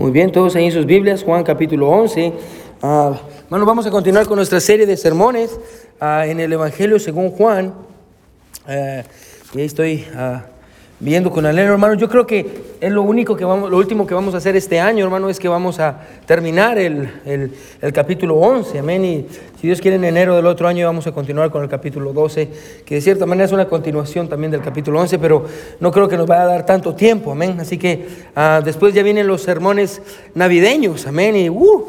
Muy bien, todos ahí en sus Biblias, Juan capítulo 11. Ah, bueno, vamos a continuar con nuestra serie de sermones ah, en el Evangelio según Juan. Eh, y ahí estoy viendo con Alero, hermano. Yo creo que es lo único que vamos, lo último que vamos a hacer este año, hermano, es que vamos a terminar el, el, el capítulo 11, amén. Y si Dios quiere, en enero del otro año vamos a continuar con el capítulo 12, que de cierta manera es una continuación también del capítulo 11, pero no creo que nos vaya a dar tanto tiempo, amén. Así que uh, después ya vienen los sermones navideños, amén. Y uh, uh,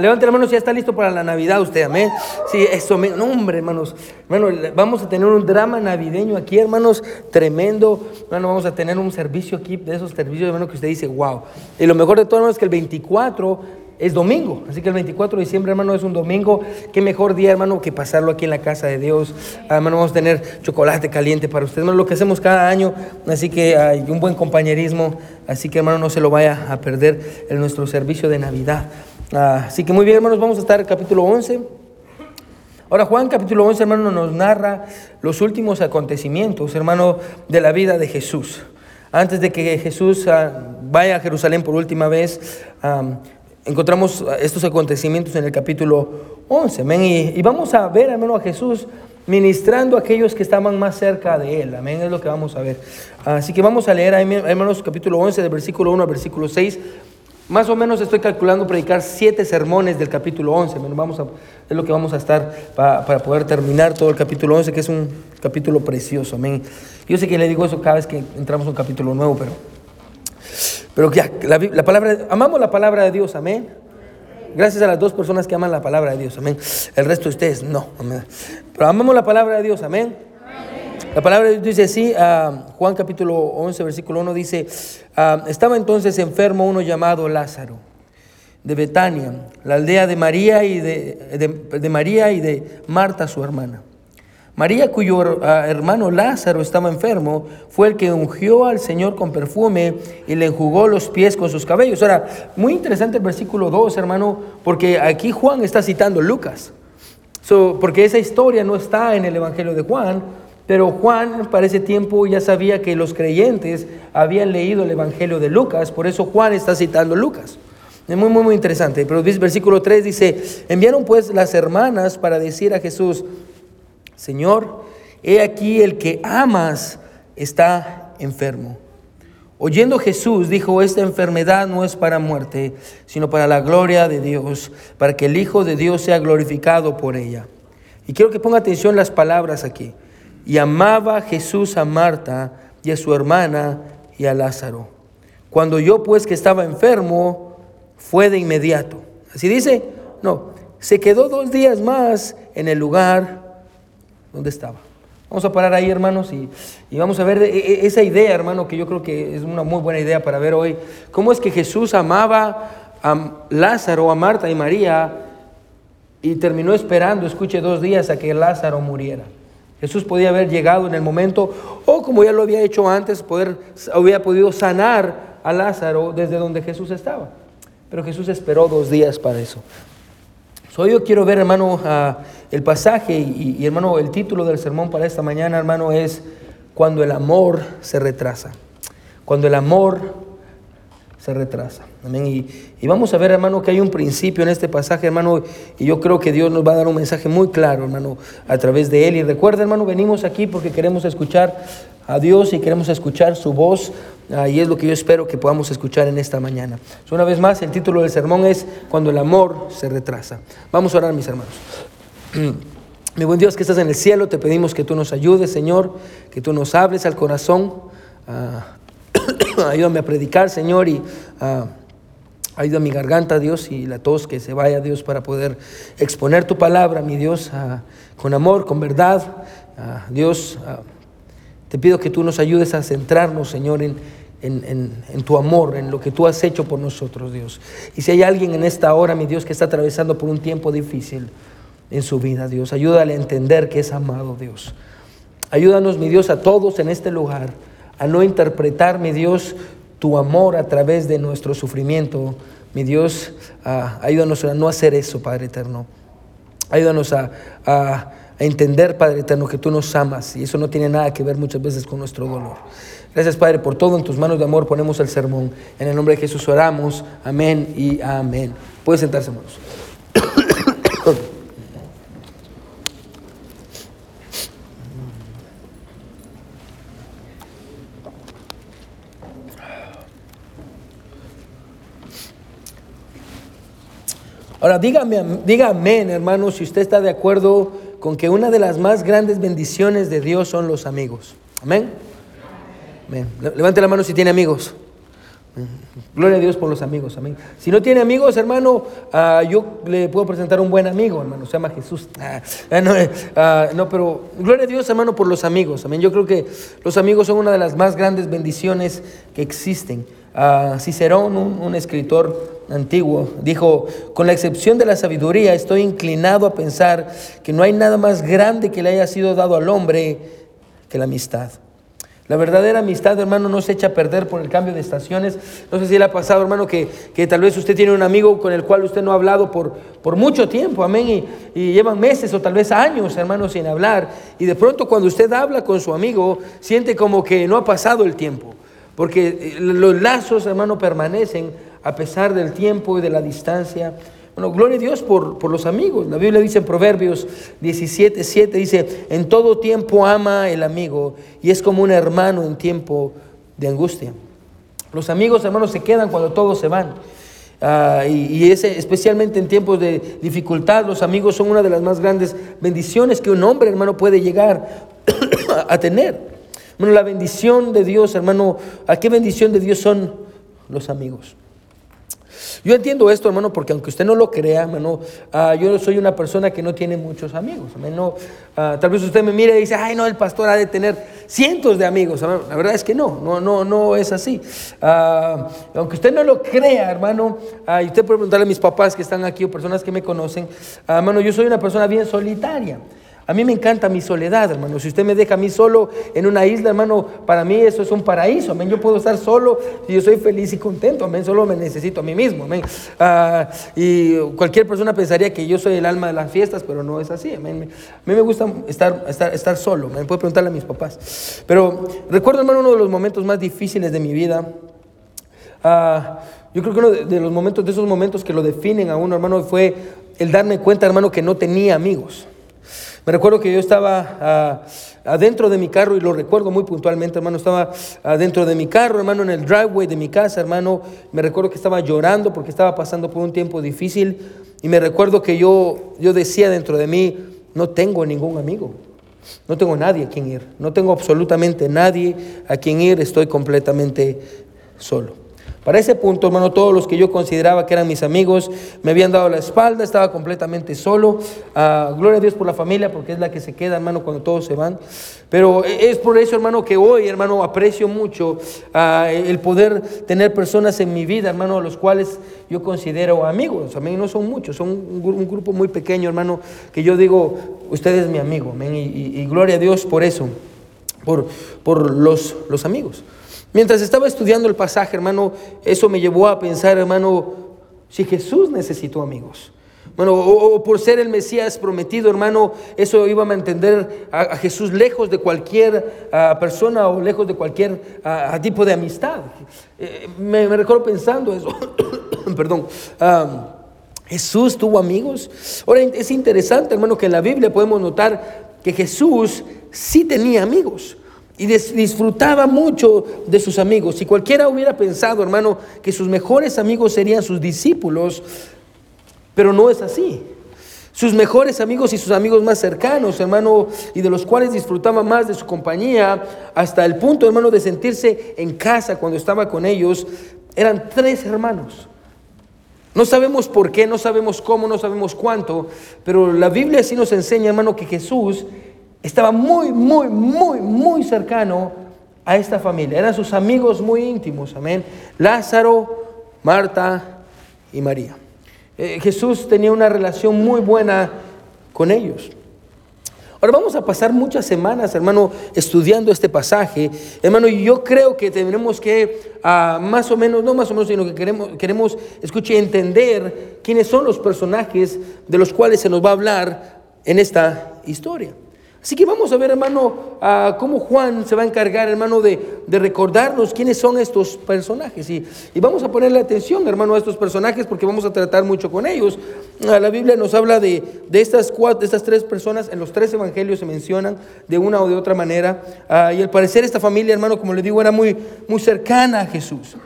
levante la ya está listo para la Navidad usted, amén. Sí, eso, no, hombre, hermanos. Bueno, vamos a tener un drama navideño aquí, hermanos, tremendo. Bueno, vamos a tener un servicio aquí de esos servicios, hermano, que usted dice, wow. Y lo mejor de todo, es que el 24 es domingo. Así que el 24 de diciembre, hermano, es un domingo. Qué mejor día, hermano, que pasarlo aquí en la casa de Dios. Hermano, vamos a tener chocolate caliente para ustedes, hermano, lo que hacemos cada año. Así que hay un buen compañerismo. Así que, hermano, no se lo vaya a perder en nuestro servicio de Navidad. Ah, así que muy bien, hermanos, vamos a estar en capítulo 11. Ahora Juan capítulo 11, hermano, nos narra los últimos acontecimientos, hermano, de la vida de Jesús. Antes de que Jesús uh, vaya a Jerusalén por última vez, encontramos estos acontecimientos en el capítulo 11. Amén. Y, vamos a ver, hermano, a Jesús ministrando a aquellos que estaban más cerca de él. Amén. Es lo que vamos a ver. Así que vamos a leer, hermanos, capítulo 11, del versículo 1 al versículo 6. Más o menos estoy calculando predicar siete sermones del capítulo 11. Vamos a, es lo que vamos a estar para, para poder terminar todo el capítulo 11, que es un capítulo precioso. Amén. Yo sé que le digo eso cada vez que entramos a un capítulo nuevo, pero pero ya, la, la, palabra, amamos la palabra de Dios, amén. Gracias a las dos personas que aman la palabra de Dios, amén. El resto de ustedes no, amén. Pero amamos la palabra de Dios, amén. La palabra de Dios dice así, uh, Juan capítulo 11, versículo 1 dice, uh, estaba entonces enfermo uno llamado Lázaro, de Betania, la aldea de María y de, de María y de Marta su hermana. María, cuyo ah, hermano Lázaro estaba enfermo, fue el que ungió al Señor con perfume y le enjugó los pies con sus cabellos. Ahora, muy interesante el versículo 2, hermano, porque aquí Juan está citando Lucas. porque esa historia no está en el Evangelio de Juan, pero Juan para ese tiempo ya sabía que los creyentes habían leído el Evangelio de Lucas, por eso Juan está citando Lucas. Es muy, muy, muy interesante. Pero el versículo 3 dice, enviaron pues las hermanas para decir a Jesús, Señor, he aquí el que amas está enfermo. Oyendo Jesús dijo, esta enfermedad no es para muerte, sino para la gloria de Dios, para que el Hijo de Dios sea glorificado por ella. Y quiero que ponga atención las palabras aquí. Y amaba Jesús a Marta y a su hermana y a Lázaro. Cuando yo pues que estaba enfermo, fue de inmediato. Así dice, no, se quedó dos días más en el lugar ¿Dónde estaba? Vamos a parar ahí, hermanos, y, vamos a ver e, e, esa idea, hermano, que yo creo que es una muy buena idea para ver hoy. ¿Cómo es que Jesús amaba a Lázaro, a Marta y María y terminó esperando, escuche, dos días a que Lázaro muriera? Jesús podía haber llegado en el momento, o como ya lo había hecho antes, poder, había podido sanar a Lázaro desde donde Jesús estaba. Pero Jesús esperó dos días para eso. Hoy yo quiero ver, hermano, el pasaje y, hermano, el título del sermón para esta mañana, hermano, es Cuando el amor se retrasa. Cuando el amor se retrasa. Amén. Y, vamos a ver, hermano, que hay un principio en este pasaje, hermano, y yo creo que Dios nos va a dar un mensaje muy claro, hermano, a través de él. Y recuerda, hermano, venimos aquí porque queremos escuchar a Dios y queremos escuchar su voz. Ah, y es lo que yo espero que podamos escuchar en esta mañana. una vez más, el título del sermón es Cuando el amor se retrasa. Vamos a orar, mis hermanos. Mi buen Dios que estás en el cielo, te pedimos que tú nos ayudes, Señor, que tú nos hables al corazón. Ah, ayúdame a predicar, Señor, y uh, ayuda a mi garganta, Dios, y la tos que se vaya, Dios, para poder exponer tu palabra, mi Dios, con amor, con verdad. Dios, te pido que tú nos ayudes a centrarnos, Señor, en, en, tu amor, en lo que tú has hecho por nosotros, Dios. Y si hay alguien en esta hora, mi Dios, que está atravesando por un tiempo difícil en su vida, Dios, ayúdale a entender que es amado, Dios. Ayúdanos, mi Dios, a todos en este lugar a no interpretar, mi Dios, tu amor a través de nuestro sufrimiento. Mi Dios, ayúdanos a no hacer eso, Padre eterno. Ayúdanos a a entender, Padre eterno, que tú nos amas y eso no tiene nada que ver muchas veces con nuestro dolor. Gracias, Padre, por todo. En tus manos de amor ponemos el sermón. En el nombre de Jesús oramos. Amén y amén. Puede sentarse, hermanos. Ahora, dígame, dígame, hermano, si usted está de acuerdo con que una de las más grandes bendiciones de Dios son los amigos. Amén. Amén. Levante la mano si tiene amigos. Gloria a Dios por los amigos, amén. Si no tiene amigos, hermano, ah, yo le puedo presentar un buen amigo, hermano, se llama Jesús. Ah, eh, ah, no, pero gloria a Dios, hermano, por los amigos, amén. Yo creo que los amigos son una de las más grandes bendiciones que existen. Cicerón, un, escritor antiguo, dijo, con la excepción de la sabiduría, estoy inclinado a pensar que no hay nada más grande que le haya sido dado al hombre que la amistad. La verdadera amistad, hermano, no se echa a perder por el cambio de estaciones. No sé si le ha pasado, hermano, que, tal vez usted tiene un amigo con el cual usted no ha hablado por, por mucho tiempo, amén, y, y, llevan meses o tal vez años, hermano, sin hablar. Y de pronto cuando usted habla con su amigo, siente como que no ha pasado el tiempo porque eh, los lazos, hermano, permanecen a pesar del tiempo y de la distancia. Bueno, gloria a Dios por, por los amigos. La Biblia dice en Proverbios 17, 7, dice, en todo tiempo ama el amigo y es como un hermano en tiempo de angustia. Los amigos, hermanos, se quedan cuando todos se van. Ah, y, ese, especialmente en tiempos de dificultad, los amigos son una de las más grandes bendiciones que un hombre, hermano, puede llegar a tener. Bueno, la bendición de Dios, hermano, ¿a qué bendición de Dios son los amigos? Yo entiendo esto, hermano, porque aunque usted no lo crea, hermano, ah, yo soy una persona que no tiene muchos amigos. Hermano, ah, tal vez usted me mire y dice, ay, no, el pastor ha de tener cientos de amigos. La verdad es que no, no, no, no es así. Ah, aunque usted no lo crea, hermano, y usted puede preguntarle a mis papás que están aquí o personas que me conocen, hermano, yo soy una persona bien solitaria. A mí me encanta mi soledad, hermano. Si usted me deja a mí solo en una isla, hermano, para mí eso es un paraíso. Amén. Yo puedo estar solo y yo soy feliz y contento. Amén. Solo me necesito a mí mismo. Amén. Ah, y cualquier persona pensaría que yo soy el alma de las fiestas, pero no es así. Amén. A mí me gusta estar, estar, estar solo. Me puede preguntarle a mis papás. Pero recuerdo, hermano, uno de los momentos más difíciles de mi vida. Ah, yo creo que uno de los momentos, de esos momentos que lo definen a uno, hermano, fue el darme cuenta, hermano, que no tenía amigos. Me recuerdo que yo estaba ah, adentro de mi carro y lo recuerdo muy puntualmente, hermano, estaba adentro de mi carro, hermano, en el driveway de mi casa, hermano, me recuerdo que estaba llorando porque estaba pasando por un tiempo difícil. Y me recuerdo que yo, yo decía dentro de mí, no tengo ningún amigo. No tengo nadie a quien ir, no tengo absolutamente nadie a quien ir, estoy completamente solo. Para ese punto, hermano, todos los que yo consideraba que eran mis amigos me habían dado la espalda, estaba completamente solo. Ah, gloria a Dios por la familia, porque es la que se queda, hermano, cuando todos se van. Pero es por eso, hermano, que hoy, hermano, aprecio mucho ah, el poder tener personas en mi vida, hermano, a los cuales yo considero amigos. Amén, no son muchos, son un, grupo muy pequeño, hermano, que yo digo, usted es mi amigo, amén, y, gloria a Dios por eso, por, por los, los amigos. Mientras estaba estudiando el pasaje, hermano, eso me llevó a pensar, hermano, si Jesús necesitó amigos. Bueno, o, por ser el Mesías prometido, hermano, eso iba a mantener a, Jesús lejos de cualquier ah, persona o lejos de cualquier ah, tipo de amistad. Eh, me, recuerdo pensando eso. Perdón. Jesús tuvo amigos. Ahora es interesante, hermano, que en la Biblia podemos notar que Jesús sí tenía amigos y disfrutaba mucho de sus amigos. Si cualquiera hubiera pensado, hermano, que sus mejores amigos serían sus discípulos, pero no es así. Sus mejores amigos y sus amigos más cercanos, hermano, y de los cuales disfrutaba más de su compañía, hasta el punto, hermano, de sentirse en casa cuando estaba con ellos, eran tres hermanos. No sabemos por qué, no sabemos cómo, no sabemos cuánto, pero la Biblia sí nos enseña, hermano, que Jesús estaba muy, muy, muy, muy cercano a esta familia. Eran sus amigos muy íntimos, amén. Lázaro, Marta y María. Eh, Jesús tenía una relación muy buena con ellos. Ahora vamos a pasar muchas semanas, hermano, estudiando este pasaje. Hermano, yo creo que tenemos que, ah, más o menos, no más o menos, sino que queremos, queremos, escuche, entender quiénes son los personajes de los cuales se nos va a hablar en esta historia. Así que vamos a ver, hermano, cómo Juan se va a encargar, hermano, de, recordarnos quiénes son estos personajes. Y, vamos a ponerle atención, hermano, a estos personajes porque vamos a tratar mucho con ellos. Ah, la Biblia nos habla de, estas, cuatro, de estas tres personas, en los tres evangelios se mencionan de una o de otra manera. Ah, y al parecer esta familia, hermano, como le digo, era muy, muy cercana a Jesús.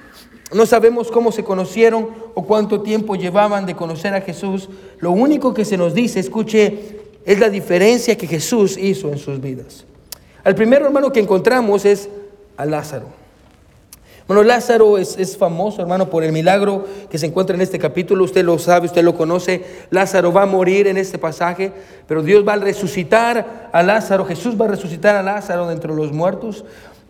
No sabemos cómo se conocieron o cuánto tiempo llevaban de conocer a Jesús. Lo único que se nos dice, escuche, es la diferencia que Jesús hizo en sus vidas. El primero hermano que encontramos es a Lázaro. Bueno, Lázaro es, es, famoso, hermano, por el milagro que se encuentra en este capítulo. Usted lo sabe, usted lo conoce. Lázaro va a morir en este pasaje, pero Dios va a resucitar a Lázaro. Jesús va a resucitar a Lázaro de entre los muertos.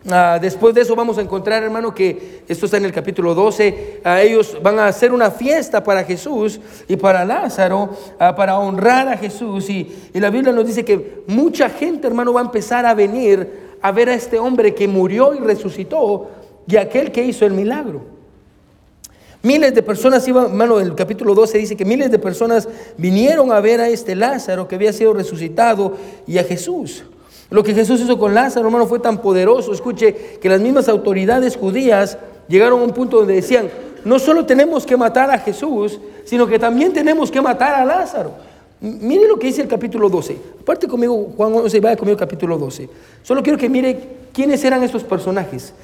Ah, después de eso vamos a encontrar, hermano, que esto está en el capítulo 12, a ellos van a hacer una fiesta para Jesús y para Lázaro, ah, para honrar a Jesús. Y, y la Biblia nos dice que mucha gente, hermano, va a empezar a venir a ver a este hombre que murió y resucitó y aquel que hizo el milagro. Miles de personas iban, hermano, el capítulo 12 dice que miles de personas vinieron a ver a este Lázaro que había sido resucitado y a Jesús. Lo que Jesús hizo con Lázaro, hermano, fue tan poderoso. Escuche que las mismas autoridades judías llegaron a un punto donde decían, no solo tenemos que matar a Jesús, sino que también tenemos que matar a Lázaro. Mire lo que dice el capítulo 12. Aparte conmigo, Juan 11, vaya conmigo capítulo 12. Solo quiero que mire quiénes eran estos personajes.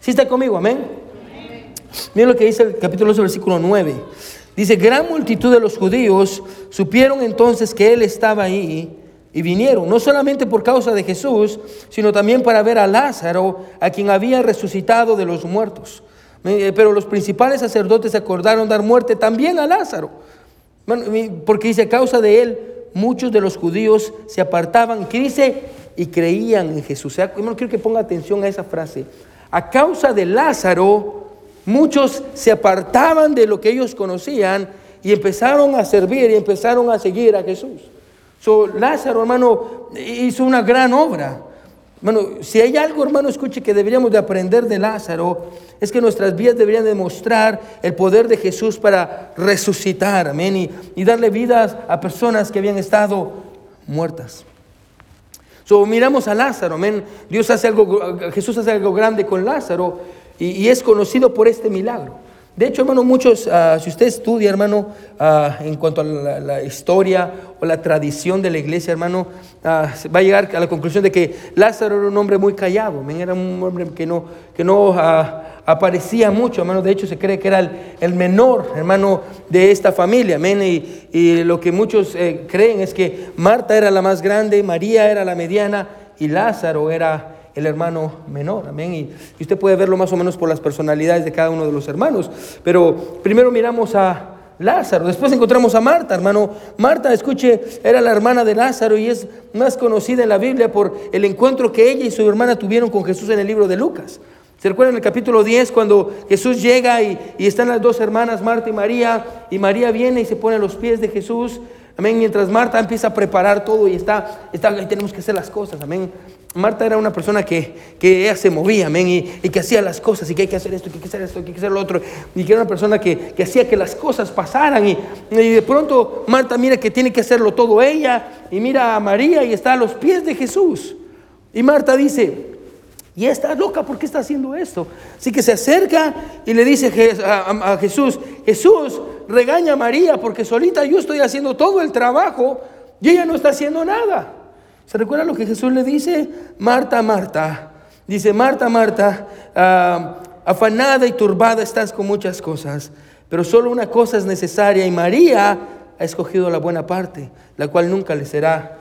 ¿Sí está conmigo? Amén. Mire lo que dice el capítulo 12, versículo 9. Dice, gran multitud de los judíos supieron entonces que él estaba ahí y vinieron, no solamente por causa de Jesús, sino también para ver a Lázaro, a quien había resucitado de los muertos. Eh, pero los principales sacerdotes acordaron dar muerte también a Lázaro, porque dice, a causa de él, muchos de los judíos se apartaban, ¿qué dice? Y creían en Jesús. Hermano, quiero que ponga atención a esa frase. A causa de Lázaro, muchos se apartaban de lo que ellos conocían y empezaron a servir y empezaron a seguir a Jesús. So, Lázaro, hermano, hizo una gran obra. Bueno, si hay algo, hermano, escuche, que deberíamos de aprender de Lázaro, es que nuestras vidas deberían demostrar el poder de Jesús para resucitar, amén, y, y darle vida a personas que habían estado muertas. So, miramos a Lázaro, amén. Dios hace algo, Jesús hace algo grande con Lázaro y, y es conocido por este milagro. De hecho, hermano, muchos, ah, si usted estudia, hermano, ah, en cuanto a la, historia o la tradición de la iglesia, hermano, ah, va a llegar a la conclusión de que Lázaro era un hombre muy callado, era un hombre que no, que no aparecía mucho, hermano. De hecho, se cree que era el, menor, hermano, de esta familia, y lo que muchos eh, creen es que Marta era la más grande, María era la mediana y Lázaro era el hermano menor. Amén. Y, usted puede verlo más o menos por las personalidades de cada uno de los hermanos. Pero primero miramos a Lázaro, después encontramos a Marta, hermano. Marta, escuche, era la hermana de Lázaro y es más conocida en la Biblia por el encuentro que ella y su hermana tuvieron con Jesús en el libro de Lucas. ¿Se recuerdan el capítulo 10 cuando Jesús llega y, y, están las dos hermanas, Marta y María, y María viene y se pone a los pies de Jesús? Amén. Mientras Marta empieza a preparar todo y está, está tenemos que hacer las cosas. Amén. Marta era una persona que, que ella se movía, amén, y, que hacía las cosas, y que hay que hacer esto, que hay que hacer esto, que hay que hacer lo otro, y que era una persona que, hacía que las cosas pasaran, y, de pronto Marta mira que tiene que hacerlo todo ella, y mira a María y está a los pies de Jesús. Y Marta dice, y está loca, ¿por qué está haciendo esto? Así que se acerca y le dice a, Jesús, Jesús, regaña a María, porque solita yo estoy haciendo todo el trabajo, y ella no está haciendo nada. ¿Se recuerda lo que Jesús le dice? Marta, Marta. Dice, Marta, Marta, ah, afanada y turbada estás con muchas cosas, pero solo una cosa es necesaria y María ha escogido la buena parte, la cual nunca le será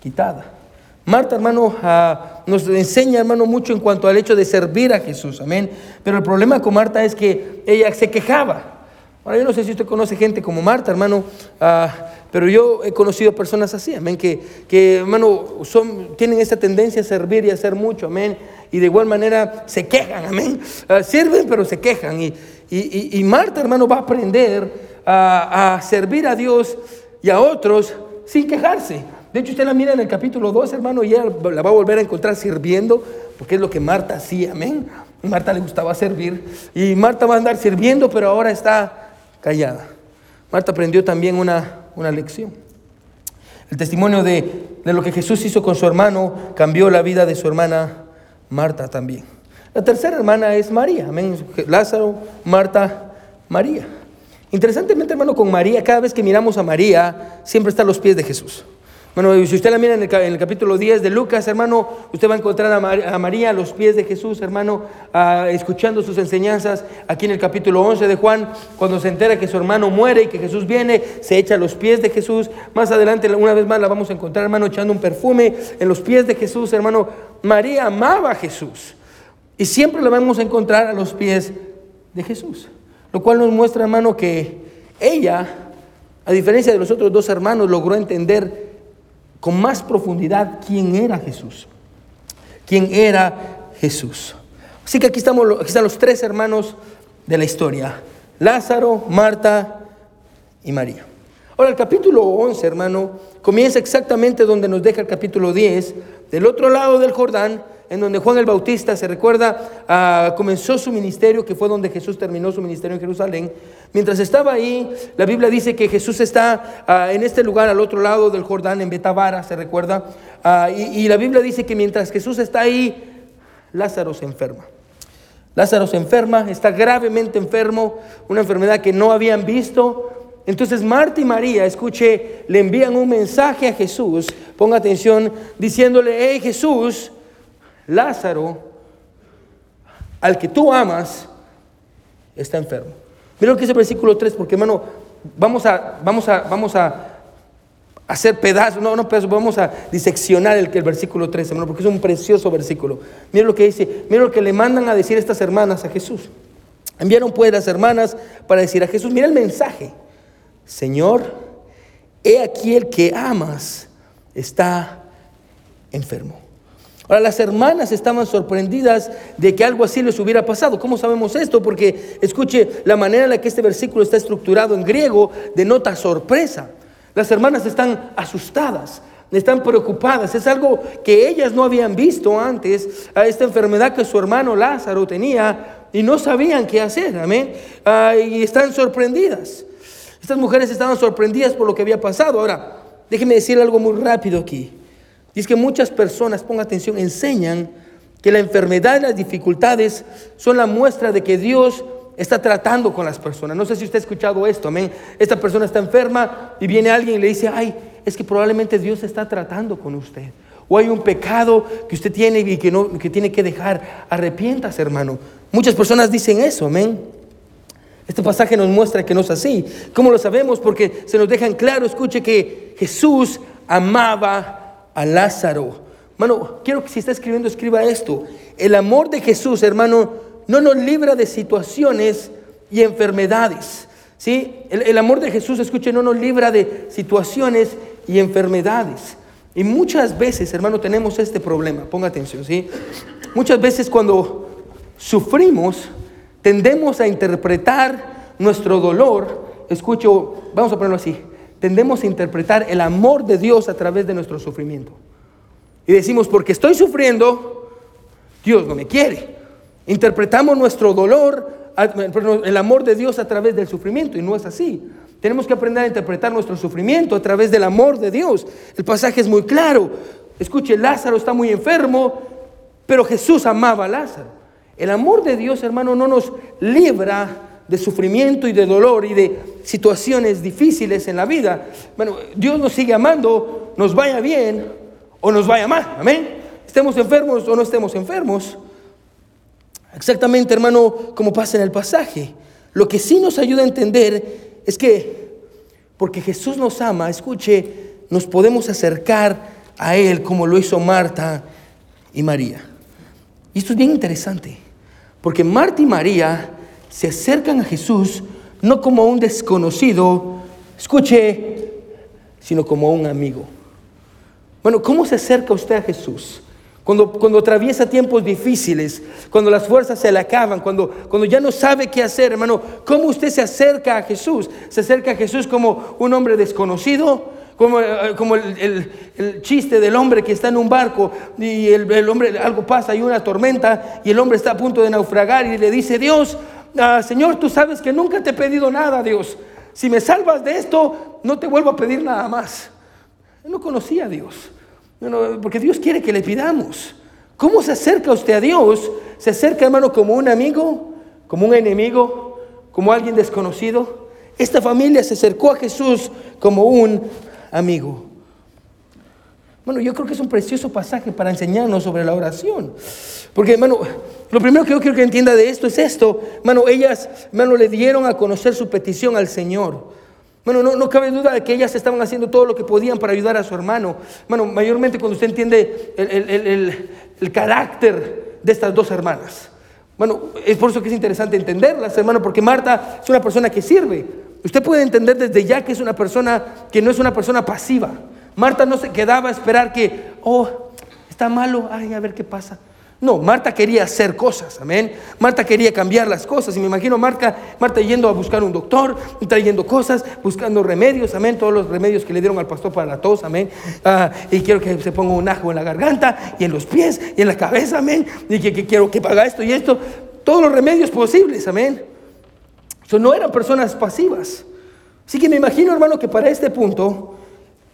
quitada. Marta, hermano, ah, nos enseña, hermano, mucho en cuanto al hecho de servir a Jesús, amén. Pero el problema con Marta es que ella se quejaba. Ahora, yo no sé si usted conoce gente como Marta, hermano, ah, pero yo he conocido personas así, amén, que, que hermano, son, tienen esta tendencia a servir y a hacer mucho, amén, y de igual manera se quejan, amén, ah, sirven pero se quejan. Y, y, Marta, hermano, va a aprender a, a servir a Dios y a otros sin quejarse. De hecho, usted la mira en el capítulo 2, hermano, y ella la va a volver a encontrar sirviendo, porque es lo que Marta hacía, amén. Marta le gustaba servir, y Marta va a andar sirviendo, pero ahora está callada. Marta aprendió también una, una lección. El testimonio de, de lo que Jesús hizo con su hermano cambió la vida de su hermana Marta también. La tercera hermana es María, amén. Lázaro, Marta, María. Interesantemente, hermano, con María, cada vez que miramos a María, siempre está a los pies de Jesús. Bueno, si usted la mira en el, capítulo 10 de Lucas, hermano, usted va a encontrar a, María a los pies de Jesús, hermano, escuchando sus enseñanzas. Aquí en el capítulo 11 de Juan, cuando se entera que su hermano muere y que Jesús viene, se echa a los pies de Jesús. Más adelante, una vez más, la vamos a encontrar, hermano, echando un perfume en los pies de Jesús, hermano. María amaba a Jesús. Y siempre la vamos a encontrar a los pies de Jesús. Lo cual nos muestra, hermano, que ella, a diferencia de los otros dos hermanos, logró entender con más profundidad quién era Jesús. ¿Quién era Jesús? Así que aquí, estamos, están los tres hermanos de la historia. Lázaro, Marta y María. Ahora el capítulo 11, hermano, comienza exactamente donde nos deja el capítulo 10, del otro lado del Jordán, en donde Juan el Bautista, se recuerda, ah, comenzó su ministerio, que fue donde Jesús terminó su ministerio en Jerusalén. Mientras estaba ahí, la Biblia dice que Jesús está ah, en este lugar al otro lado del Jordán, en Betabara, se recuerda. Ah, y, y la Biblia dice que mientras Jesús está ahí, Lázaro se enferma. Lázaro se enferma, está gravemente enfermo, una enfermedad que no habían visto. Entonces Marta y María, escuche, le envían un mensaje a Jesús, ponga atención, diciéndole, hey Jesús, Lázaro, al que tú amas, está enfermo. Mira lo que dice el versículo 3, porque hermano, vamos a, vamos a, vamos a hacer pedazos, no, no pedazos, vamos a diseccionar el, el versículo 3, hermano, porque es un precioso versículo. Mira lo que dice, mira lo que le mandan a decir estas hermanas a Jesús. Enviaron pues las hermanas para decir a Jesús, mira el mensaje, Señor, he aquí el que amas está enfermo. Ahora las hermanas estaban sorprendidas de que algo así les hubiera pasado. ¿Cómo sabemos esto? Porque escuche, la manera en la que este versículo está estructurado en griego denota sorpresa. Las hermanas están asustadas, están preocupadas. Es algo que ellas no habían visto antes, a esta enfermedad que su hermano Lázaro tenía y no sabían qué hacer. Amén. Ah, y están sorprendidas. Estas mujeres estaban sorprendidas por lo que había pasado. Ahora, déjeme decir algo muy rápido aquí. Es que muchas personas, ponga atención, enseñan que la enfermedad y las dificultades son la muestra de que Dios está tratando con las personas. No sé si usted ha escuchado esto, amén. Esta persona está enferma y viene alguien y le dice, ay, es que probablemente Dios está tratando con usted. O hay un pecado que usted tiene y que, no, que tiene que dejar. Arrepiéntase, hermano. Muchas personas dicen eso, amén. Este pasaje nos muestra que no es así. ¿Cómo lo sabemos? Porque se nos deja en claro, escuche que Jesús amaba a Lázaro. Hermano, quiero que si está escribiendo, escriba esto. El amor de Jesús, hermano, no nos libra de situaciones y enfermedades. ¿sí? El, amor de Jesús, escuche, no nos libra de situaciones y enfermedades. Y muchas veces, hermano, tenemos este problema. Ponga atención, ¿sí? Muchas veces cuando sufrimos, tendemos a interpretar nuestro dolor. Escucho, vamos a ponerlo así tendemos a interpretar el amor de Dios a través de nuestro sufrimiento. Y decimos, porque estoy sufriendo, Dios no me quiere. Interpretamos nuestro dolor, el amor de Dios a través del sufrimiento, y no es así. Tenemos que aprender a interpretar nuestro sufrimiento a través del amor de Dios. El pasaje es muy claro. Escuche, Lázaro está muy enfermo, pero Jesús amaba a Lázaro. El amor de Dios, hermano, no nos libra de sufrimiento y de dolor y de situaciones difíciles en la vida. Bueno, Dios nos sigue amando, nos vaya bien o nos vaya mal. Amén. Estemos enfermos o no estemos enfermos. Exactamente, hermano, como pasa en el pasaje. Lo que sí nos ayuda a entender es que, porque Jesús nos ama, escuche, nos podemos acercar a Él como lo hizo Marta y María. Y esto es bien interesante, porque Marta y María se acercan a Jesús no como un desconocido, escuche, sino como un amigo. Bueno, ¿cómo se acerca usted a Jesús? Cuando, cuando atraviesa tiempos difíciles, cuando las fuerzas se le acaban, cuando, cuando ya no sabe qué hacer, hermano, ¿cómo usted se acerca a Jesús? ¿Se acerca a Jesús como un hombre desconocido? Como, eh, como el, el, chiste del hombre que está en un barco y el, el hombre, algo pasa, hay una tormenta y el hombre está a punto de naufragar y le dice, Dios, Ah, Señor, tú sabes que nunca te he pedido nada, Dios. Si me salvas de esto, no te vuelvo a pedir nada más. no conocía a Dios. porque Dios quiere que le pidamos. ¿Cómo se acerca usted a Dios? ¿Se acerca, hermano, como un amigo, como un enemigo, como alguien desconocido? Esta familia se acercó a Jesús como un amigo. Bueno, yo creo que es un precioso pasaje para enseñarnos sobre la oración. Porque, hermano, lo primero que yo quiero que entienda de esto es esto. Hermano, ellas, hermano, le dieron a conocer su petición al Señor. Bueno, no, no, cabe duda de que ellas estaban haciendo todo lo que podían para ayudar a su hermano. Bueno, mayormente cuando usted entiende el, carácter de estas dos hermanas. Bueno, es por eso que es interesante entenderlas, hermano, porque Marta es una persona que sirve. Usted puede entender desde ya que es una persona que no es una persona pasiva. Marta no se quedaba a esperar que, oh, está malo, ay, a ver qué pasa. No, Marta quería hacer cosas, amén. Marta quería cambiar las cosas. Y me imagino Marta, Marta yendo a buscar un doctor, trayendo cosas, buscando remedios, amén. Todos los remedios que le dieron al pastor para la tos, amén. Ah, y quiero que se ponga un ajo en la garganta y en los pies y en la cabeza, amén. Y que, quiero que paga esto y esto. Todos los remedios posibles, amén. So, no eran personas pasivas. Así que me imagino, hermano, que para este punto,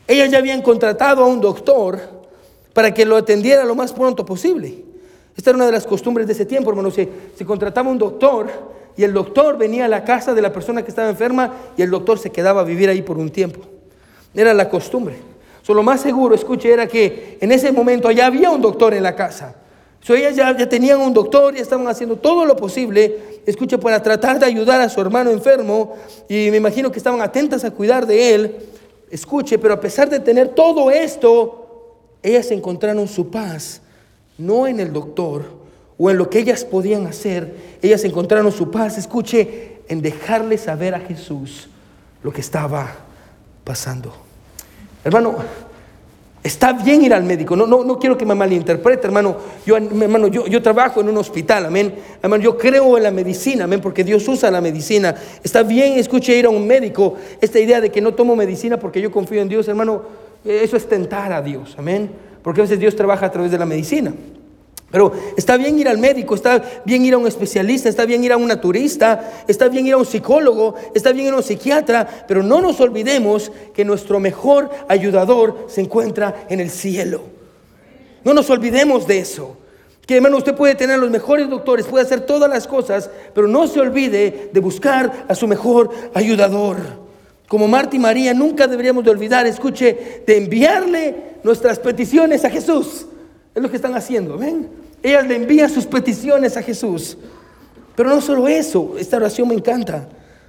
ellas ya habían contratado a un doctor para que lo atendiera lo más pronto posible. Esta era una de las costumbres de ese tiempo, hermano. Se, se contrataba un doctor y el doctor venía a la casa de la persona que estaba enferma y el doctor se quedaba a vivir ahí por un tiempo. Era la costumbre. So, lo más seguro, escuche, era que en ese momento ya había un doctor en la casa. So, ellas ya, ya tenían un doctor y estaban haciendo todo lo posible, escuche, para tratar de ayudar a su hermano enfermo. Y me imagino que estaban atentas a cuidar de él. Escuche, pero a pesar de tener todo esto, ellas encontraron su paz no en el doctor o en lo que ellas podían hacer. Ellas encontraron su paz, escuche, en dejarle saber a Jesús lo que estaba pasando. Hermano, está bien ir al médico, no, no, no quiero que me malinterprete, hermano. Yo, hermano yo, yo trabajo en un hospital, amén. Hermano, yo creo en la medicina, amén, porque Dios usa la medicina. Está bien, escuche, ir a un médico. Esta idea de que no tomo medicina porque yo confío en Dios, hermano, eso es tentar a Dios, amén porque a veces Dios trabaja a través de la medicina. Pero está bien ir al médico, está bien ir a un especialista, está bien ir a un naturista, está bien ir a un psicólogo, está bien ir a un psiquiatra, pero no nos olvidemos que nuestro mejor ayudador se encuentra en el cielo. No nos olvidemos de eso. Que hermano, usted puede tener los mejores doctores, puede hacer todas las cosas, pero no se olvide de buscar a su mejor ayudador. Como Marta y María, nunca deberíamos de olvidar, escuche, de enviarle nuestras peticiones a Jesús. Es lo que están haciendo, ¿ven? Ellas le envían sus peticiones a Jesús. Pero no solo eso, esta oración me encanta,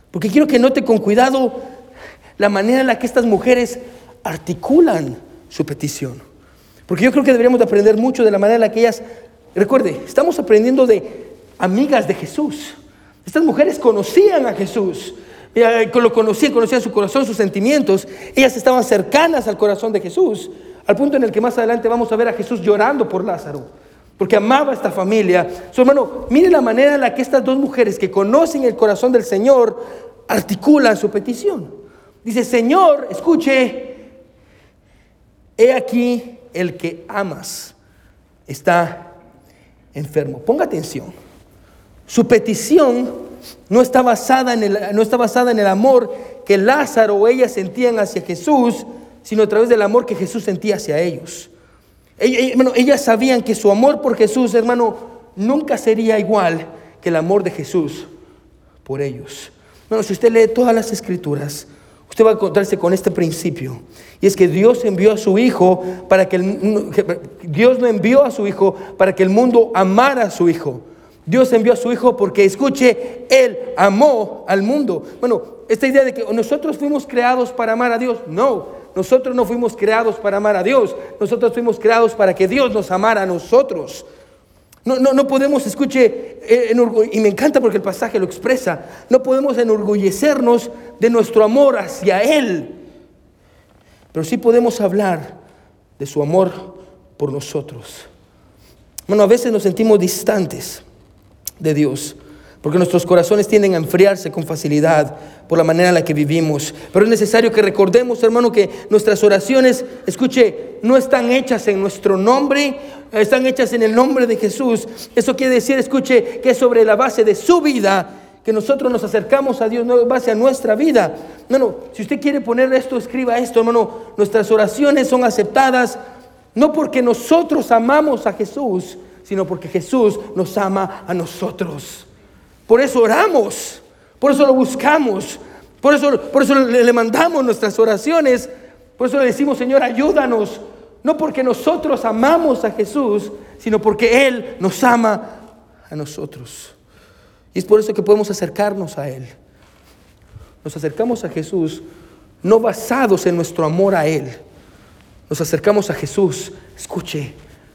porque quiero que note con cuidado la manera en la que estas mujeres articulan su petición. Porque yo creo que deberíamos de aprender mucho de la manera en la que ellas, recuerde, estamos aprendiendo de amigas de Jesús. Estas mujeres conocían a Jesús, lo conocían, conocían su corazón, sus sentimientos. Ellas estaban cercanas al corazón de Jesús, al punto en el que más adelante vamos a ver a Jesús llorando por Lázaro, porque amaba a esta familia. Su hermano, mire la manera en la que estas dos mujeres que conocen el corazón del Señor articulan su petición. Dice, Señor, escuche, he aquí el que amas está enfermo. Ponga atención. Su petición no está basada en el, no está basada en el amor que Lázaro o ella sentían hacia Jesús, sino a través del amor que Jesús sentía hacia ellos. Ellas sabían que su amor por Jesús, hermano, nunca sería igual que el amor de Jesús por ellos. Bueno, si usted lee todas las escrituras, usted va a encontrarse con este principio. Y es que Dios envió a su Hijo para que Dios no envió a su Hijo para que el mundo amara a su Hijo. Dios envió a su Hijo porque, escuche, Él amó al mundo. Bueno, esta idea de que nosotros fuimos creados para amar a Dios, no, nosotros no fuimos creados para amar a Dios, nosotros fuimos creados para que Dios nos amara a nosotros. No, no, no podemos, escuche, eh, y me encanta porque el pasaje lo expresa, no podemos enorgullecernos de nuestro amor hacia Él, pero sí podemos hablar de su amor por nosotros. Bueno, a veces nos sentimos distantes de Dios. Porque nuestros corazones tienden a enfriarse con facilidad por la manera en la que vivimos. Pero es necesario que recordemos, hermano, que nuestras oraciones, escuche, no están hechas en nuestro nombre, están hechas en el nombre de Jesús. Eso quiere decir, escuche, que es sobre la base de su vida que nosotros nos acercamos a Dios no en base a nuestra vida. No, no, si usted quiere poner esto, escriba esto, hermano. Nuestras oraciones son aceptadas no porque nosotros amamos a Jesús, sino porque Jesús nos ama a nosotros. Por eso oramos, por eso lo buscamos, por eso, por eso le, mandamos nuestras oraciones, por eso le decimos, Señor, ayúdanos. No porque nosotros amamos a Jesús, sino porque Él nos ama a nosotros. Y es por eso que podemos acercarnos a Él. Nos acercamos a Jesús no basados en nuestro amor a Él. Nos acercamos a Jesús, escuche,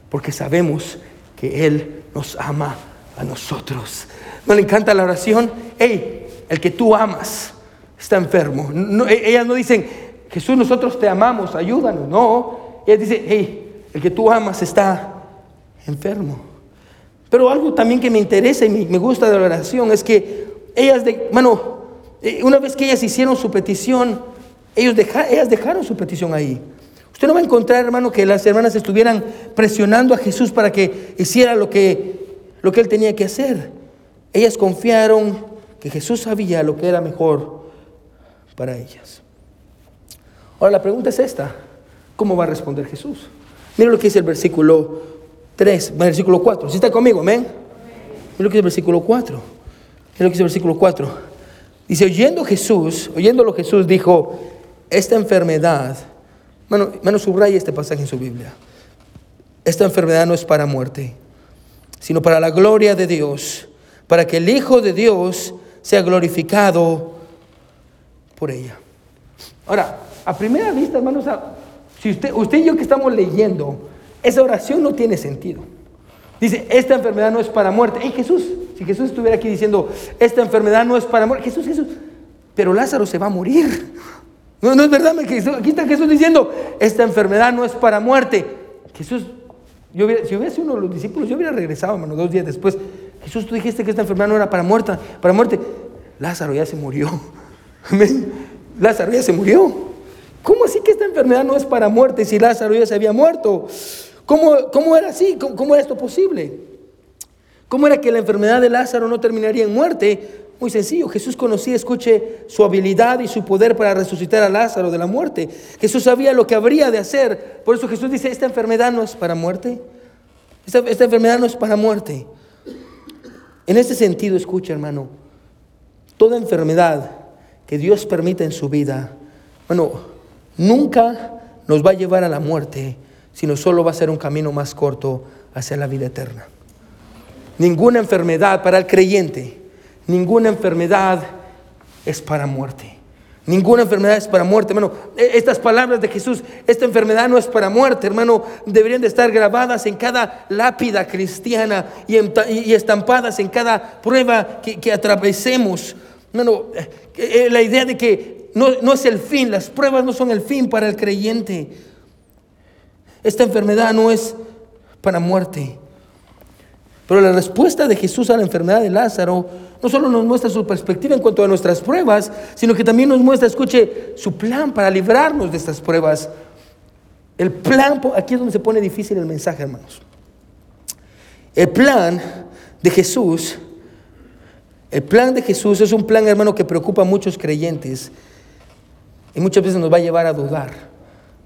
porque sabemos que Él nos ama a nosotros. ¿No le encanta la oración? Hey, el que tú amas está enfermo. E, ellas no dicen, Jesús, nosotros te amamos, ayúdanos. No, ellas dicen, hey, el que tú amas está enfermo. Pero algo también que me interesa y me gusta de la oración es que ellas, de, bueno, eh, una vez que ellas hicieron su petición, ellos ellas dejaron su petición ahí. Usted no va a encontrar, hermano, que las hermanas estuvieran presionando a Jesús para que hiciera lo que, lo que él tenía que hacer. Ellas confiaron que Jesús sabía lo que era mejor para ellas. Ahora la pregunta es esta, ¿cómo va a responder Jesús? Mira lo que dice el versículo 3, versículo 4. Si está conmigo, amén. Mira lo que dice el versículo 4. Mira lo que dice el versículo 4. Dice, oyendo Jesús, oyéndolo Jesús dijo, esta enfermedad, mano, mano subraya este pasaje en su Biblia, esta enfermedad no es para muerte, sino para la gloria de Dios, para que el Hijo de Dios sea glorificado por ella. Ahora, a primera vista, hermanos, si usted, usted y yo que estamos leyendo, esa oración no tiene sentido. Dice, esta enfermedad no es para muerte. ¡Ey, Jesús! Si Jesús estuviera aquí diciendo, esta enfermedad no es para muerte. Jesús, Jesús, pero Lázaro se va a morir. No, no es verdad, aquí está Jesús diciendo, esta enfermedad no es para muerte. Jesús, yo si hubiera sido uno de los discípulos, yo hubiera regresado, hermano, dos días después. Jesús, tú dijiste que esta enfermedad no era para muerte, para muerte. Lázaro ya se murió. Amén. Lázaro ya se murió. ¿Cómo así que esta enfermedad no es para muerte si Lázaro ya se había muerto? ¿Cómo, cómo era así? ¿Cómo, ¿Cómo, era esto posible? ¿Cómo era que la enfermedad de Lázaro no terminaría en muerte? Muy sencillo, Jesús conocía, escuche, su habilidad y su poder para resucitar a Lázaro de la muerte. Jesús sabía lo que habría de hacer. Por eso Jesús dice, esta enfermedad no es para muerte. Esta, esta enfermedad no es para muerte. En ese sentido, escucha hermano, toda enfermedad que Dios permita en su vida, bueno, nunca nos va a llevar a la muerte, sino solo va a ser un camino más corto hacia la vida eterna. Ninguna enfermedad para el creyente, ninguna enfermedad es para muerte. Ninguna enfermedad es para muerte, hermano. E, estas palabras de Jesús, esta enfermedad no es para muerte, hermano. Deberían de estar grabadas en cada lápida cristiana y, estampadas en cada prueba que, que atravesemos. Hermano, eh, eh, la idea de que no, no es el fin, las pruebas no son el fin para el creyente. Esta enfermedad no es para muerte. Pero la respuesta de Jesús a la enfermedad de Lázaro no solo nos muestra su perspectiva en cuanto a nuestras pruebas, sino que también nos muestra, escuche, su plan para librarnos de estas pruebas. El plan, aquí es donde se pone difícil el mensaje, hermanos. El plan de Jesús, el plan de Jesús es un plan, hermano, que preocupa a muchos creyentes y muchas veces nos va a llevar a dudar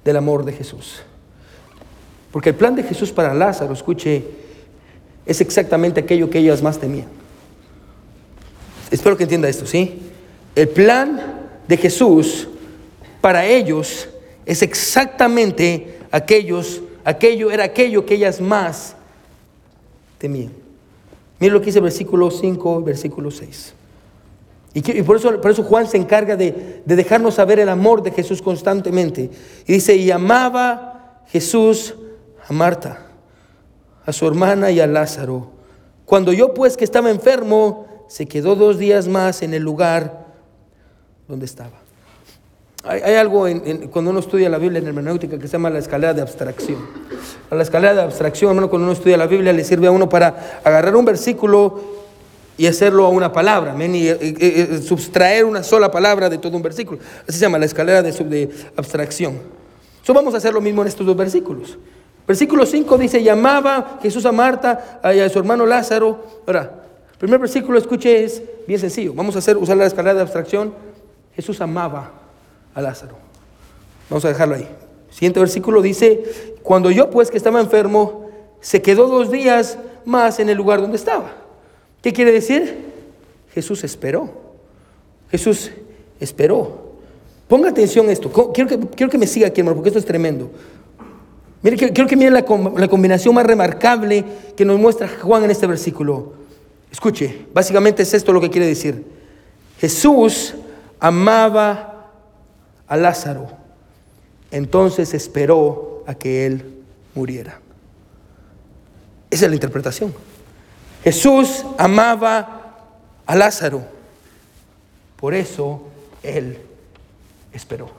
del amor de Jesús. Porque el plan de Jesús para Lázaro, escuche, es exactamente aquello que ellas más temían. Espero que entienda esto, ¿sí? El plan de Jesús para ellos es exactamente aquellos, aquello era aquello que ellas más temían. Miren lo que dice el versículo 5, versículo 6. Y, por, eso, por eso Juan se encarga de, de dejarnos saber el amor de Jesús constantemente. Y dice, y amaba Jesús a Marta, a su hermana y a Lázaro. Cuando yo pues que estaba enfermo, se quedó dos días más en el lugar donde estaba. Hay, algo cuando uno estudia la Biblia en hermenéutica que se llama la escalera de abstracción. la escalera de abstracción, hermano, cuando uno estudia la Biblia le sirve a uno para agarrar un versículo y hacerlo a una palabra, y, subtraer una sola palabra de todo un versículo. Así se llama la escalera de, de abstracción. So, vamos a hacer lo mismo en estos dos versículos. Versículo 5 dice, llamaba Jesús a Marta y a su hermano Lázaro. Ahora, El primer versículo, escuche, es bien sencillo. Vamos a hacer, usar la escalera de abstracción. Jesús amaba a Lázaro. Vamos a dejarlo ahí. Siguiente versículo dice, cuando yo pues que estaba enfermo, se quedó dos días más en el lugar donde estaba. ¿Qué quiere decir? Jesús esperó. Jesús esperó. Ponga atención a esto. Quiero que, quiero que me siga aquí, hermano, porque esto es tremendo. Mire, quiero que miren la, la combinación más remarcable que nos muestra Juan en este versículo. Escuche, básicamente es esto lo que quiere decir. Jesús amaba a Lázaro, entonces esperó a que él muriera. Esa es la interpretación. Jesús amaba a Lázaro, por eso él esperó.